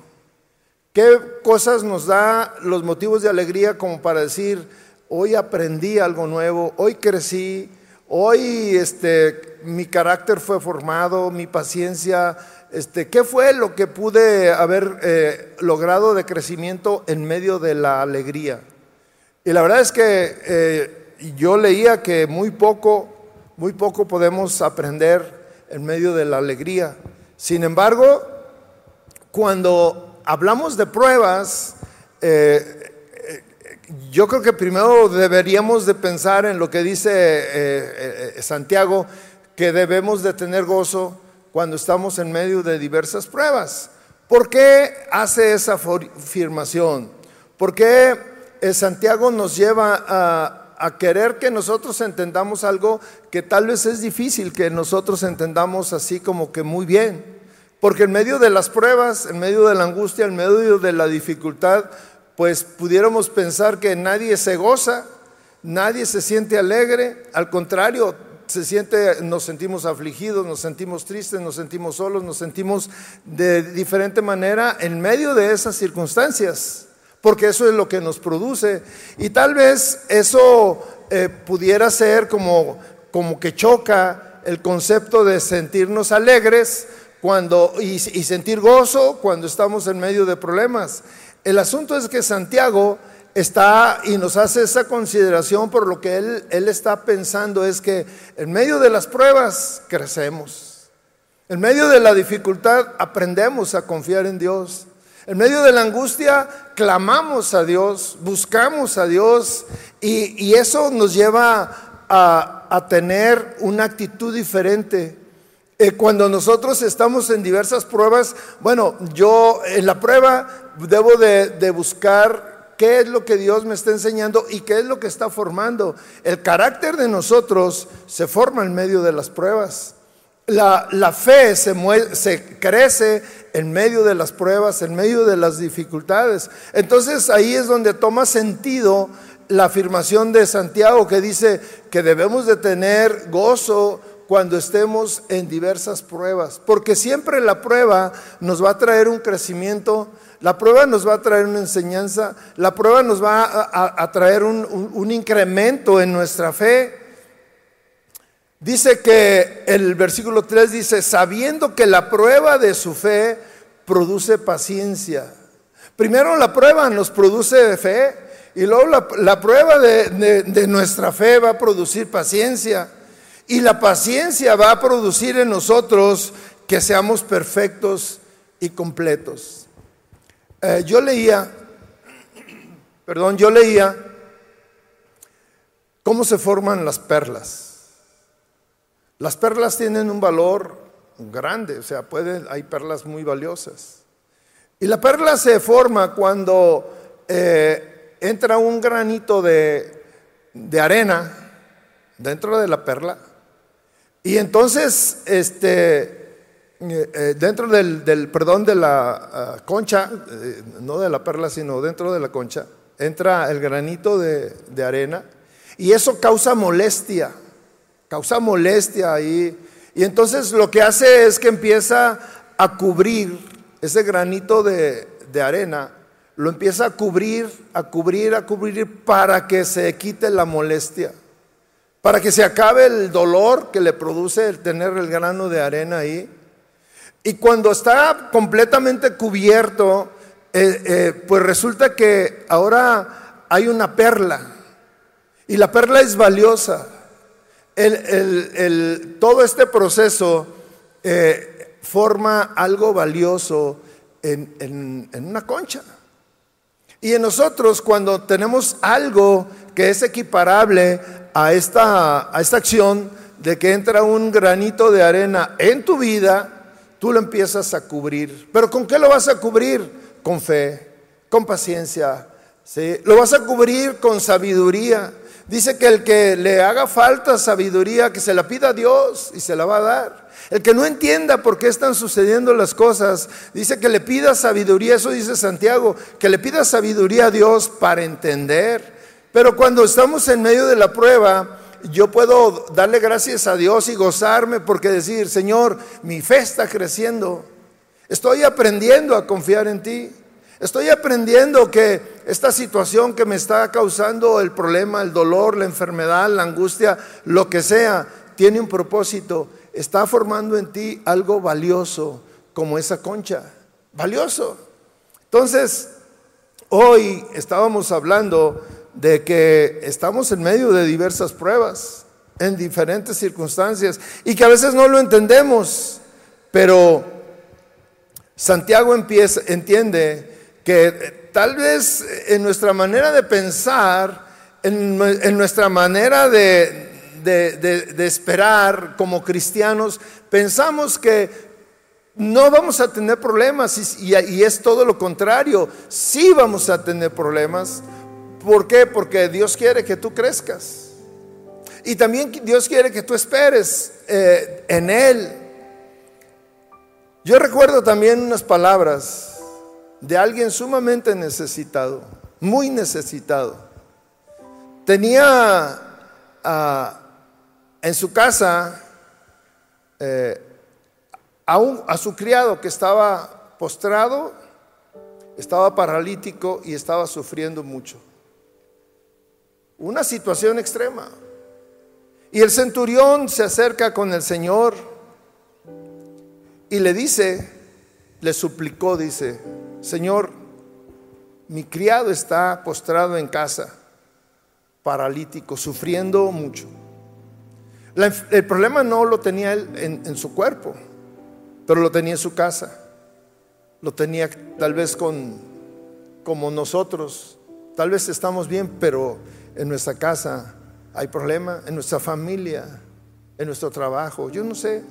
Speaker 3: ¿Qué cosas nos da los motivos de alegría como para decir, hoy aprendí algo nuevo, hoy crecí, hoy este, mi carácter fue formado, mi paciencia, este, ¿qué fue lo que pude haber eh, logrado de crecimiento en medio de la alegría? Y la verdad es que eh, yo leía que muy poco, muy poco podemos aprender en medio de la alegría. Sin embargo, cuando hablamos de pruebas, eh, eh, yo creo que primero deberíamos de pensar en lo que dice eh, Santiago, que debemos de tener gozo cuando estamos en medio de diversas pruebas. ¿Por qué hace esa afirmación? ¿Por qué Santiago nos lleva a, a querer que nosotros entendamos algo que tal vez es difícil que nosotros entendamos así como que muy bien. Porque en medio de las pruebas, en medio de la angustia, en medio de la dificultad, pues pudiéramos pensar que nadie se goza, nadie se siente alegre, al contrario, se siente, nos sentimos afligidos, nos sentimos tristes, nos sentimos solos, nos sentimos de diferente manera en medio de esas circunstancias porque eso es lo que nos produce. Y tal vez eso eh, pudiera ser como, como que choca el concepto de sentirnos alegres cuando, y, sentir gozo cuando estamos en medio de problemas. El asunto es que Santiago está y nos hace esa consideración por lo que él, él está pensando es que en medio de las pruebas crecemos. En medio de la dificultad aprendemos a confiar en Dios. En medio de la angustia clamamos a Dios, buscamos a Dios y, eso nos lleva a, tener una actitud diferente. Eh, cuando nosotros estamos en diversas pruebas, bueno, yo en la prueba debo de buscar qué es lo que Dios me está enseñando y qué es lo que está formando. El carácter de nosotros se forma en medio de las pruebas. La, fe se, se crece en medio de las pruebas, en medio de las dificultades. Entonces ahí es donde toma sentido la afirmación de Santiago que dice que debemos de tener gozo cuando estemos en diversas pruebas, porque siempre la prueba nos va a traer un crecimiento, la prueba nos va a traer una enseñanza, la prueba nos va a, traer un incremento en nuestra fe. Dice que el versículo 3 dice, sabiendo que la prueba de su fe produce paciencia. Primero la prueba nos produce fe y luego la, prueba de, de nuestra fe va a producir paciencia. Y la paciencia va a producir en nosotros que seamos perfectos y completos. Eh, yo leía, perdón, yo leía cómo se forman las perlas. Las perlas tienen un valor grande, o sea, hay perlas muy valiosas. Y la perla se forma cuando eh, entra un granito de, arena dentro de la perla. Y entonces, este, eh, eh, dentro del, perdón, de la ah, concha, no de la perla, sino dentro de la concha, entra el granito de arena y eso causa molestia causa molestia ahí. Y entonces lo que hace es que empieza a cubrir ese granito de, arena, lo empieza a cubrir, a cubrir, a cubrir para que se quite la molestia, para que se acabe el dolor que le produce el tener el grano de arena ahí. Y cuando está completamente cubierto, eh, eh, pues resulta que ahora hay una perla. Y la perla es valiosa todo este proceso eh, forma algo valioso en, una concha. Y en nosotros, cuando tenemos algo que es equiparable a esta, a esta acción de que entra un granito de arena en tu vida, tú lo empiezas a cubrir. ¿Pero con qué lo vas a cubrir? Con fe, con paciencia. ¿sí? Lo vas a cubrir con sabiduría. Dice que el que le haga falta sabiduría, que se la pida a Dios y se la va a dar. El que no entienda por qué están sucediendo las cosas, dice que le pida sabiduría, eso dice Santiago, que le pida sabiduría a Dios para entender. Pero cuando estamos en medio de la prueba, yo puedo darle gracias a Dios y gozarme porque decir, Señor, mi fe está creciendo, estoy aprendiendo a confiar en ti. Estoy aprendiendo que esta situación que me está causando el problema, el dolor, la enfermedad, la angustia, lo que sea, tiene un propósito. Está formando en ti algo valioso como esa concha. Valioso. Entonces, hoy estábamos hablando de que estamos en medio de diversas pruebas, en diferentes circunstancias, y que a veces no lo entendemos, pero Santiago empieza, entiende que eh, tal vez en nuestra manera de pensar, en, nuestra manera de, esperar como cristianos, pensamos que no vamos a tener problemas y, y, es todo lo contrario. Sí vamos a tener problemas. ¿Por qué? Porque Dios quiere que tú crezcas. Y también Dios quiere que tú esperes eh, en Él. Yo recuerdo también unas palabras de alguien sumamente necesitado, muy necesitado. Tenía ah, en su casa eh, a, a su criado que estaba postrado, estaba paralítico y estaba sufriendo mucho. Una situación extrema. Y el centurión se acerca con el Señor y le dice, le suplicó, dice, Señor, mi criado está postrado en casa, paralítico, sufriendo mucho. el problema no lo tenía él en, su cuerpo, pero lo tenía en su casa. Lo tenía tal vez con, como nosotros. Tal vez estamos bien, pero en nuestra casa hay problema, en nuestra familia, en nuestro trabajo, yo no sé.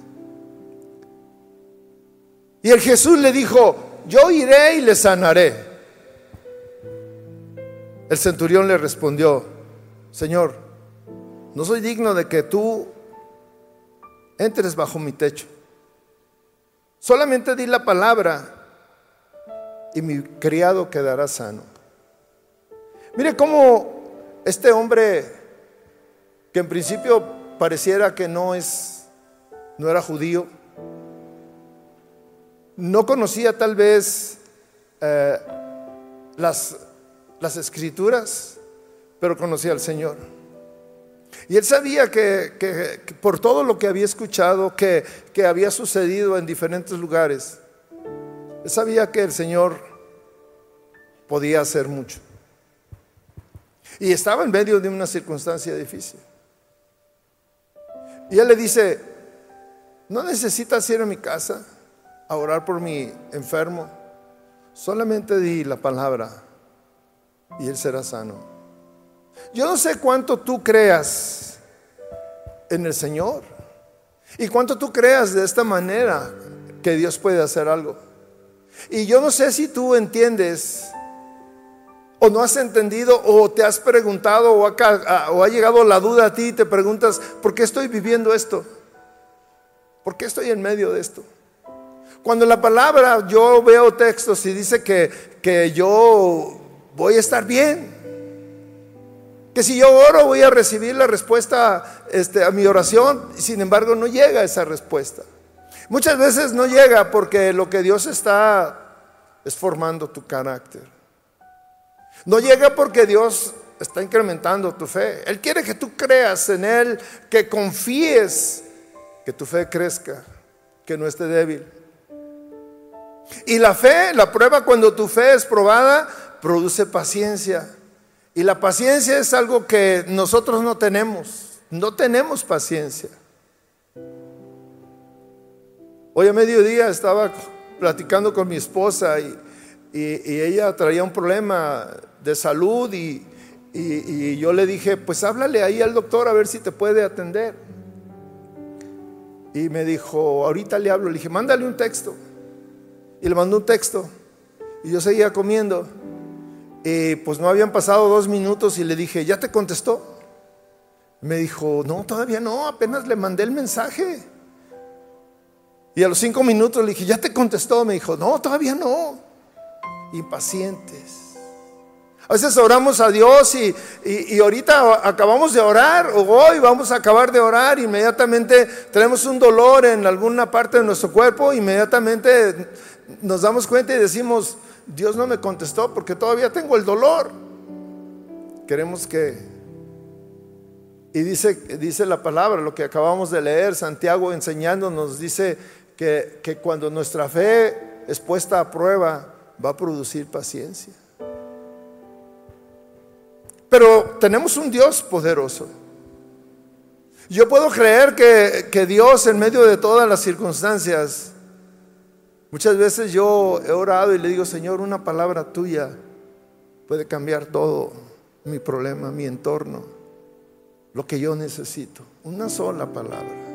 Speaker 3: Y el Jesús le dijo, yo iré y le sanaré. El centurión le respondió, Señor, no soy digno de que tú entres bajo mi techo. Solamente di la palabra y mi criado quedará sano. Mire cómo este hombre que en principio pareciera que no es no era judío, no conocía tal vez eh, las, las escrituras, pero conocía al Señor. Y él sabía que, por todo lo que había escuchado, que, que había sucedido en diferentes lugares, él sabía que el Señor podía hacer mucho. Y estaba en medio de una circunstancia difícil. Y él le dice, no necesitas ir a mi casa a orar por mi enfermo, solamente di la palabra y él será sano. Yo no sé cuánto tú creas en el Señor y cuánto tú creas de esta manera que Dios puede hacer algo. Y yo no sé si tú entiendes o no has entendido o te has preguntado o ha, o ha llegado la duda a ti y te preguntas, ¿por qué estoy viviendo esto? ¿Por qué estoy en medio de esto? Cuando la palabra yo veo textos y dice que, que yo voy a estar bien, que si yo oro voy a recibir la respuesta este, a mi oración, sin embargo no llega esa respuesta. Muchas veces no llega porque lo que Dios está es formando tu carácter. No llega porque Dios está incrementando tu fe. Él quiere que tú creas en Él, que confíes, que tu fe crezca, que no esté débil. Y la fe, la prueba cuando tu fe es probada, produce paciencia. Y la paciencia es algo que nosotros no tenemos. No tenemos paciencia. Hoy a mediodía estaba platicando con mi esposa y, ella traía un problema de salud y, y, yo le dije, pues háblale ahí al doctor a ver si te puede atender. Y me dijo, ahorita le hablo. Le dije, mándale un texto. Y le mandó un texto. Y yo seguía comiendo. Y pues no habían pasado dos minutos y le dije, ¿ya te contestó? Me dijo, no, todavía no, apenas le mandé el mensaje. Y a los cinco minutos le dije, ¿ya te contestó? Me dijo, no, todavía no. Impacientes. A veces oramos a Dios y, y, ahorita acabamos de orar o hoy vamos a acabar de orar, inmediatamente tenemos un dolor en alguna parte de nuestro cuerpo, inmediatamente nos damos cuenta y decimos, Dios no me contestó porque todavía tengo el dolor. Queremos que... Y dice, dice la palabra, lo que acabamos de leer, Santiago enseñándonos, dice que, que cuando nuestra fe es puesta a prueba, va a producir paciencia. Pero tenemos un Dios poderoso. Yo puedo creer que, que, Dios en medio de todas las circunstancias, muchas veces yo he orado y le digo, Señor, una palabra tuya puede cambiar todo mi problema, mi entorno, lo que yo necesito. Una sola palabra.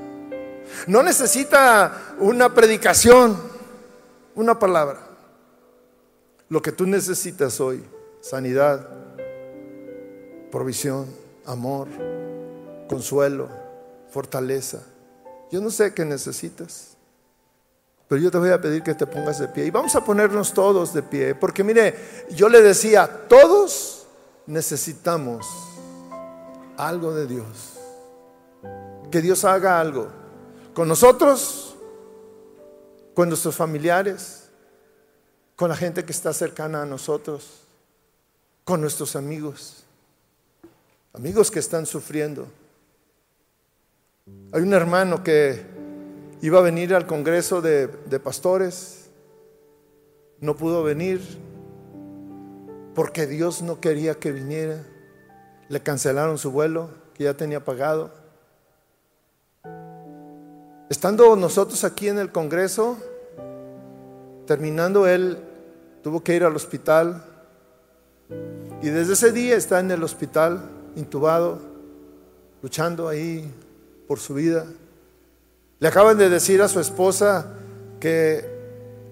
Speaker 3: No necesita una predicación, una palabra. Lo que tú necesitas hoy, sanidad, provisión, amor, consuelo, fortaleza. Yo no sé qué necesitas, pero yo te voy a pedir que te pongas de pie. Y vamos a ponernos todos de pie, porque mire, yo le decía, todos necesitamos algo de Dios. Que Dios haga algo con nosotros, con nuestros familiares, con la gente que está cercana a nosotros, con nuestros amigos amigos que están sufriendo. Hay un hermano que iba a venir al Congreso de, Pastores, no pudo venir porque Dios no quería que viniera. Le cancelaron su vuelo que ya tenía pagado. Estando nosotros aquí en el Congreso, terminando él, tuvo que ir al hospital y desde ese día está en el hospital intubado, luchando ahí por su vida. Le acaban de decir a su esposa que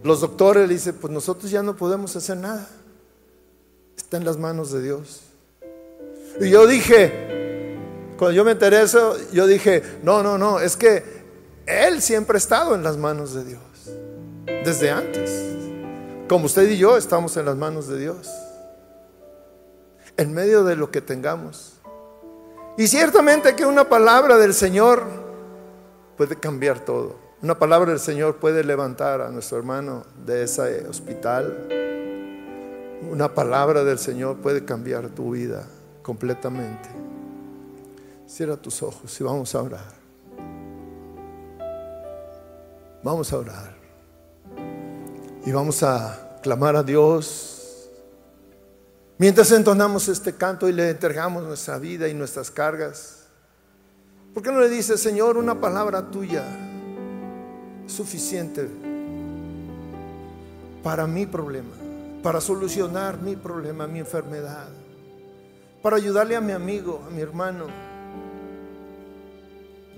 Speaker 3: los doctores le dicen, pues nosotros ya no podemos hacer nada. Está en las manos de Dios. Y yo dije, cuando yo me enteré eso, yo dije, no, no, no, es que Él siempre ha estado en las manos de Dios, desde antes. Como usted y yo estamos en las manos de Dios en medio de lo que tengamos. Y ciertamente que una palabra del Señor puede cambiar todo. Una palabra del Señor puede levantar a nuestro hermano de ese hospital. Una palabra del Señor puede cambiar tu vida completamente. Cierra tus ojos y vamos a orar. Vamos a orar. Y vamos a clamar a Dios Mientras entonamos este canto y le entregamos nuestra vida y nuestras cargas, ¿por qué no le dice, Señor, una palabra tuya suficiente para mi problema, para solucionar mi problema, mi enfermedad, para ayudarle a mi amigo, a mi hermano,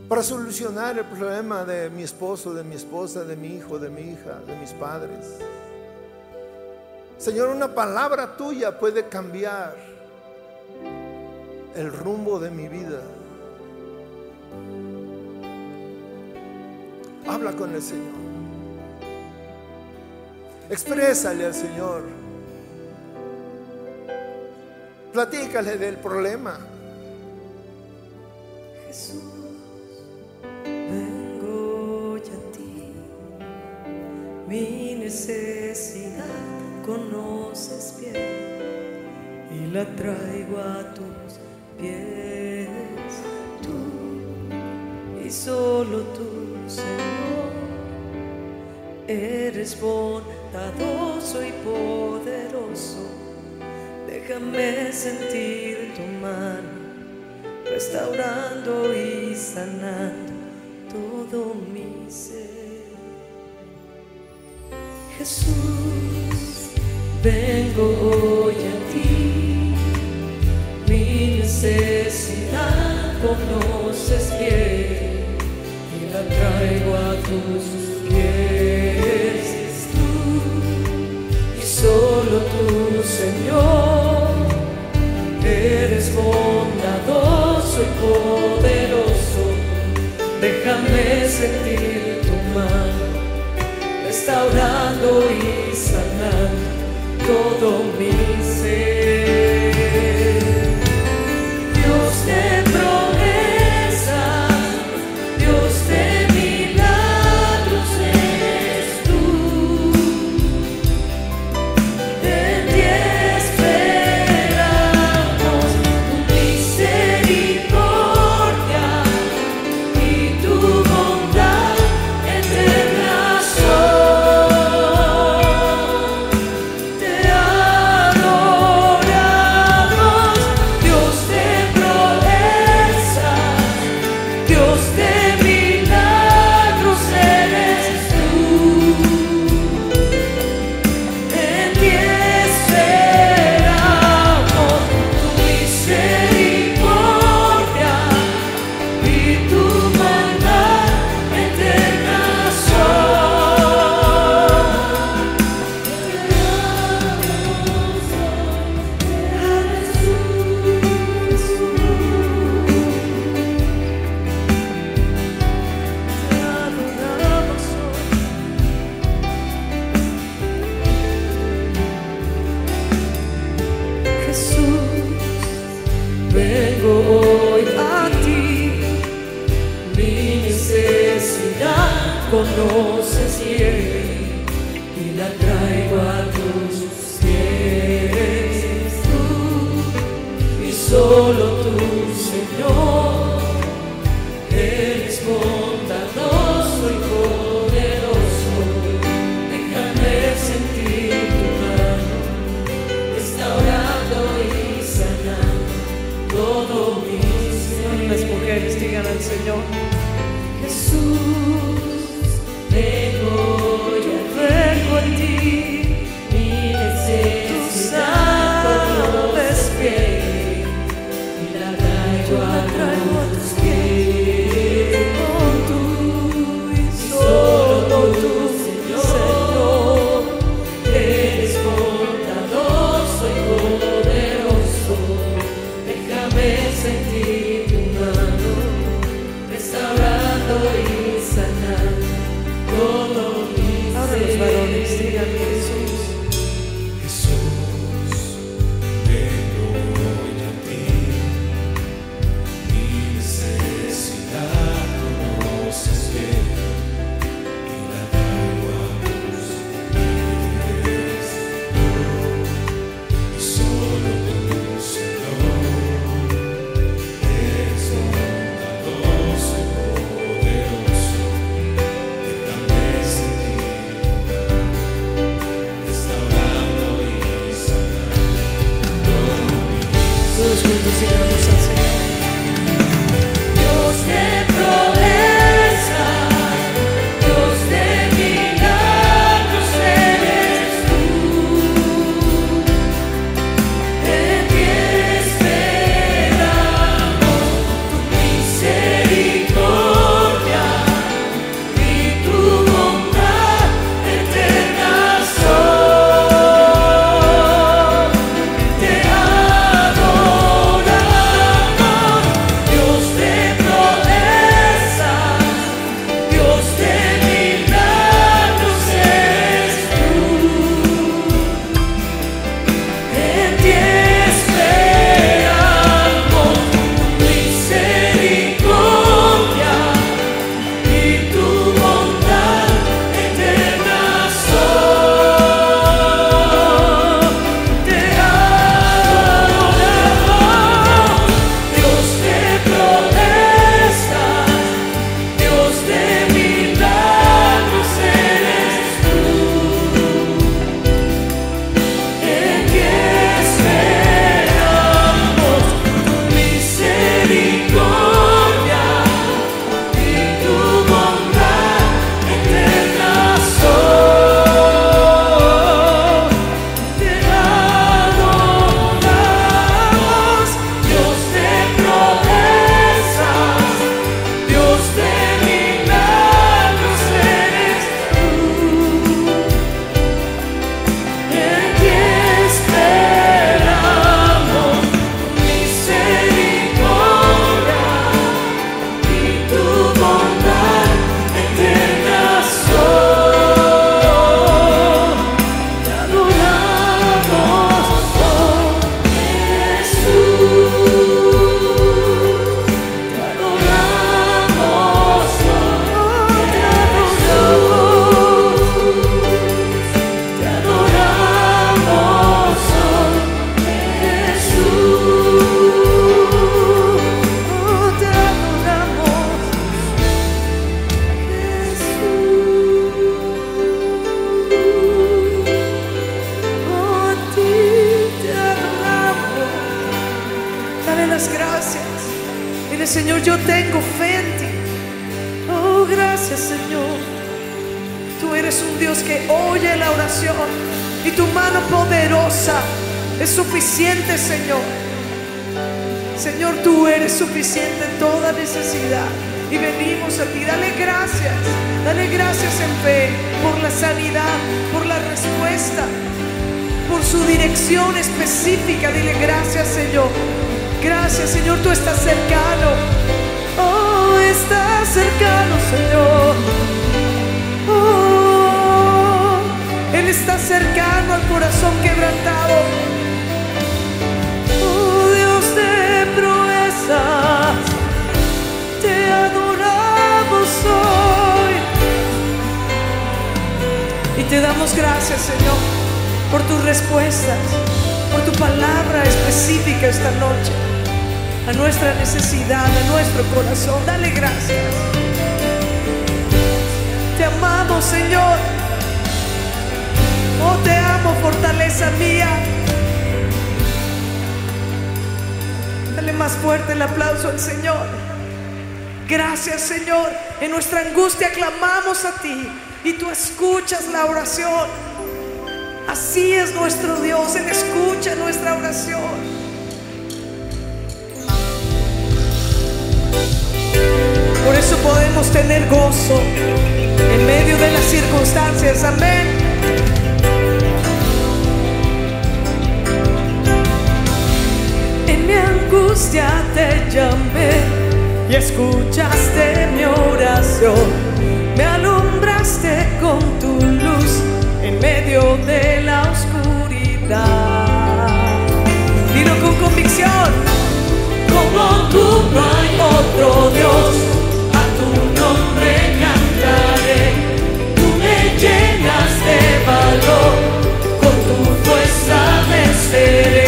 Speaker 3: para solucionar el problema de mi esposo, de mi esposa, de mi hijo, de mi hija, de mis padres? Señor, una palabra tuya puede cambiar el rumbo de mi vida. Habla con el Señor. Exprésale al Señor. Platícale del problema.
Speaker 2: Jesús, vengo a ti. Mi necesidad conoces bien y la traigo a tus pies. Tú y solo tú, Señor, eres bondadoso y poderoso. Déjame sentir tu mano, restaurando y sanando todo mi ser. Jesús vengo hoy a ti, mi necesidad conoces bien y la traigo a tus pies. Tú y solo tú, Señor, eres bondadoso y poderoso. Déjame sentir tu mano, restaurando y sanando todo mi ser.
Speaker 4: Y tu mano
Speaker 2: poderosa es suficiente, Señor. Señor, tú eres suficiente en toda necesidad. Y venimos a ti. Dale gracias. Dale gracias en fe por la sanidad, por la respuesta, por su dirección específica. Dile gracias, Señor. Gracias, Señor. Tú estás cercano. Oh, estás cercano, Señor. Él está cercano al corazón quebrantado. Oh Dios de proezas, te adoramos hoy. Y te damos gracias, Señor, por tus respuestas, por tu palabra específica esta noche, a nuestra necesidad, a nuestro corazón. Dale gracias. Te amamos, Señor. Te amo, fortaleza mía. Dale más fuerte el aplauso al Señor. Gracias, Señor. En nuestra angustia clamamos a ti y tú escuchas la oración. Así es nuestro Dios, Él escucha nuestra oración. Por eso podemos tener gozo en medio de las circunstancias. Amén. Angustia te llamé y escuchaste mi oración. Me alumbraste con tu luz en medio de la oscuridad. Dilo con convicción. Como tú no hay otro Dios, a tu nombre cantaré. Tú me llenas de valor, con tu fuerza venceré.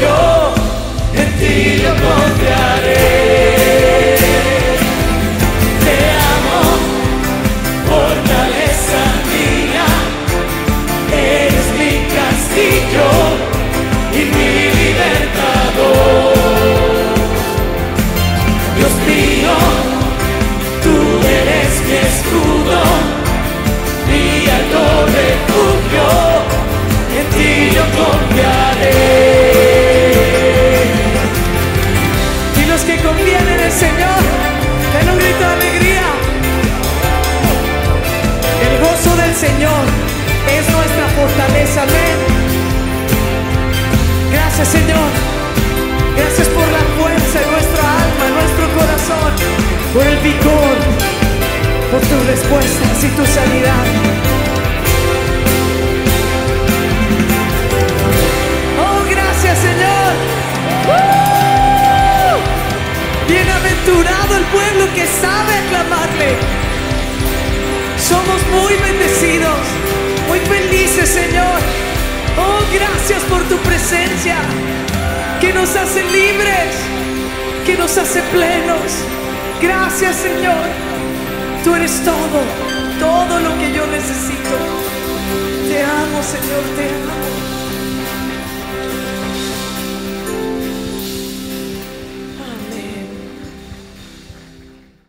Speaker 2: Refugio, en ti yo. Amén. Gracias Señor, gracias por la fuerza en nuestra alma, nuestro corazón, por el vigor, por tus respuestas y tu sanidad. Oh, gracias Señor. Bienaventurado el pueblo que sabe aclamarle. Somos muy bendecidos, muy felices, Señor. Oh, gracias por tu presencia, que nos hace libres, que nos hace plenos. Gracias, Señor. Tú eres todo, todo lo que yo necesito. Te amo, Señor, te amo.